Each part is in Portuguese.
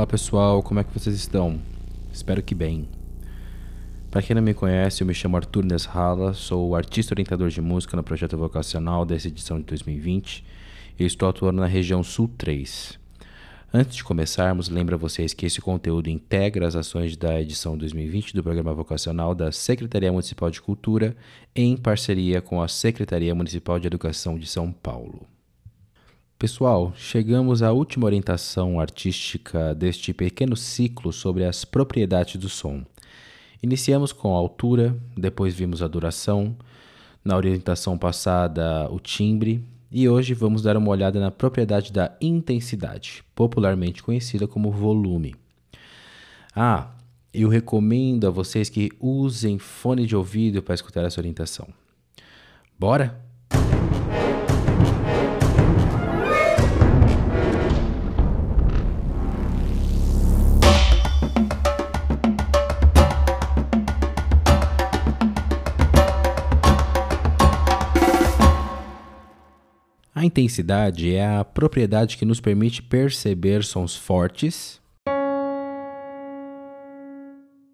Olá pessoal, como é que vocês estão? Espero que bem. Para quem não me conhece, eu me chamo Arthur Nesrala, sou artista orientador de música no projeto vocacional dessa edição de 2020 e estou atuando na região Sul 3. Antes de começarmos, lembro a vocês que esse conteúdo integra as ações da edição 2020 do Programa Vocacional da Secretaria Municipal de Cultura em parceria com a Secretaria Municipal de Educação de São Paulo. Pessoal, chegamos à última orientação artística deste pequeno ciclo sobre as propriedades do som. Iniciamos com a altura, depois vimos a duração, na orientação passada o timbre e hoje vamos dar uma olhada na propriedade da intensidade, popularmente conhecida como volume. Ah, eu recomendo a vocês que usem fone de ouvido para escutar essa orientação. Bora? A intensidade é a propriedade que nos permite perceber sons fortes,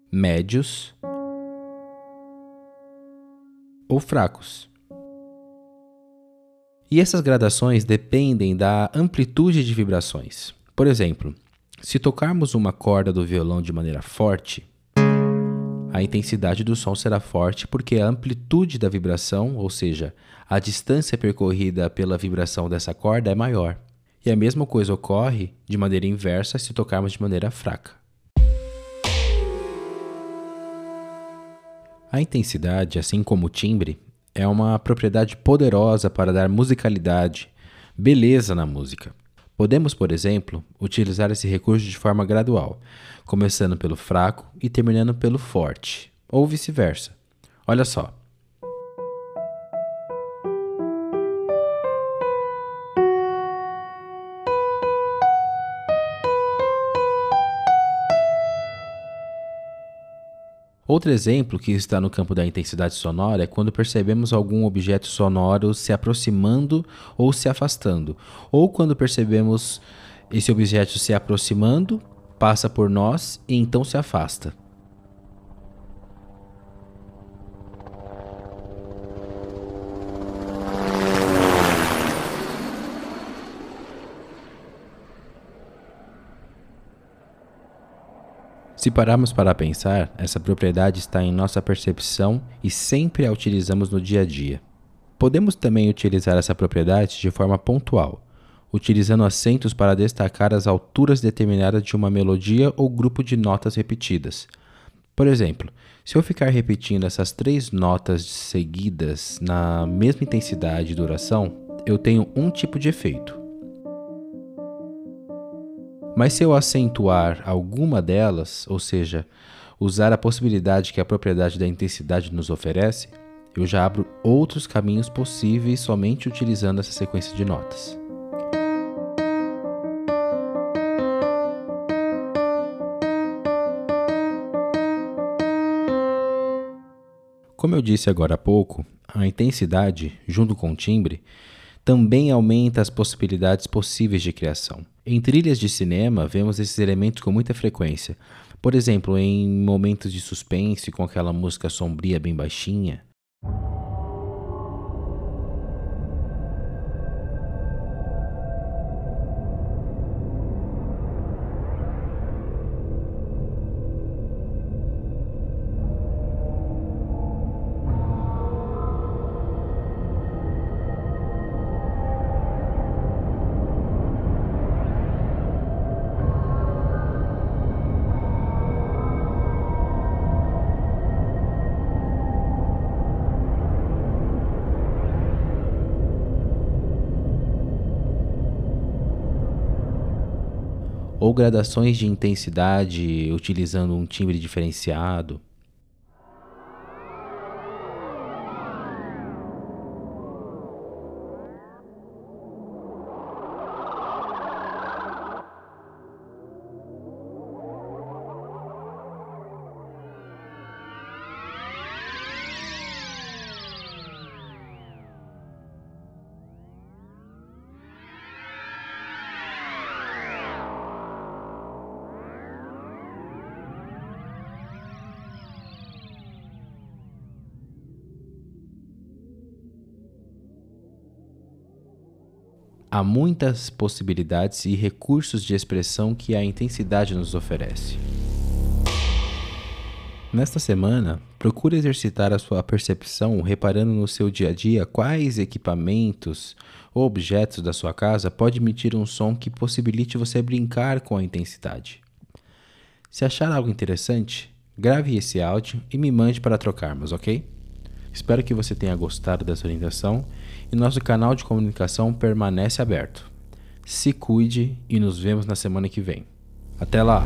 médios ou fracos. E essas gradações dependem da amplitude de vibrações. Por exemplo, se tocarmos uma corda do violão de maneira forte, a intensidade do som será forte porque a amplitude da vibração, ou seja, a distância percorrida pela vibração dessa corda é maior. E a mesma coisa ocorre de maneira inversa se tocarmos de maneira fraca. A intensidade, assim como o timbre, é uma propriedade poderosa para dar musicalidade, beleza na música. Podemos, por exemplo, utilizar esse recurso de forma gradual, começando pelo fraco e terminando pelo forte, ou vice-versa. Olha só. Outro exemplo que está no campo da intensidade sonora é quando percebemos algum objeto sonoro se aproximando ou se afastando, ou quando percebemos esse objeto se aproximando, passa por nós e então se afasta. Se pararmos para pensar, essa propriedade está em nossa percepção e sempre a utilizamos no dia a dia. Podemos também utilizar essa propriedade de forma pontual, utilizando acentos para destacar as alturas determinadas de uma melodia ou grupo de notas repetidas. Por exemplo, se eu ficar repetindo essas três notas seguidas na mesma intensidade e duração, eu tenho um tipo de efeito. Mas se eu acentuar alguma delas, ou seja, usar a possibilidade que a propriedade da intensidade nos oferece, eu já abro outros caminhos possíveis somente utilizando essa sequência de notas. Como eu disse agora há pouco, a intensidade, junto com o timbre, também aumenta as possibilidades possíveis de criação. Em trilhas de cinema, vemos esses elementos com muita frequência. Por exemplo, em momentos de suspense, com aquela música sombria bem baixinha, ou gradações de intensidade utilizando um timbre diferenciado. Há muitas possibilidades e recursos de expressão que a intensidade nos oferece. Nesta semana, procure exercitar a sua percepção reparando no seu dia a dia quais equipamentos ou objetos da sua casa podem emitir um som que possibilite você brincar com a intensidade. Se achar algo interessante, grave esse áudio e me mande para trocarmos, ok? Espero que você tenha gostado dessa orientação e nosso canal de comunicação permanece aberto. Se cuide e nos vemos na semana que vem. Até lá!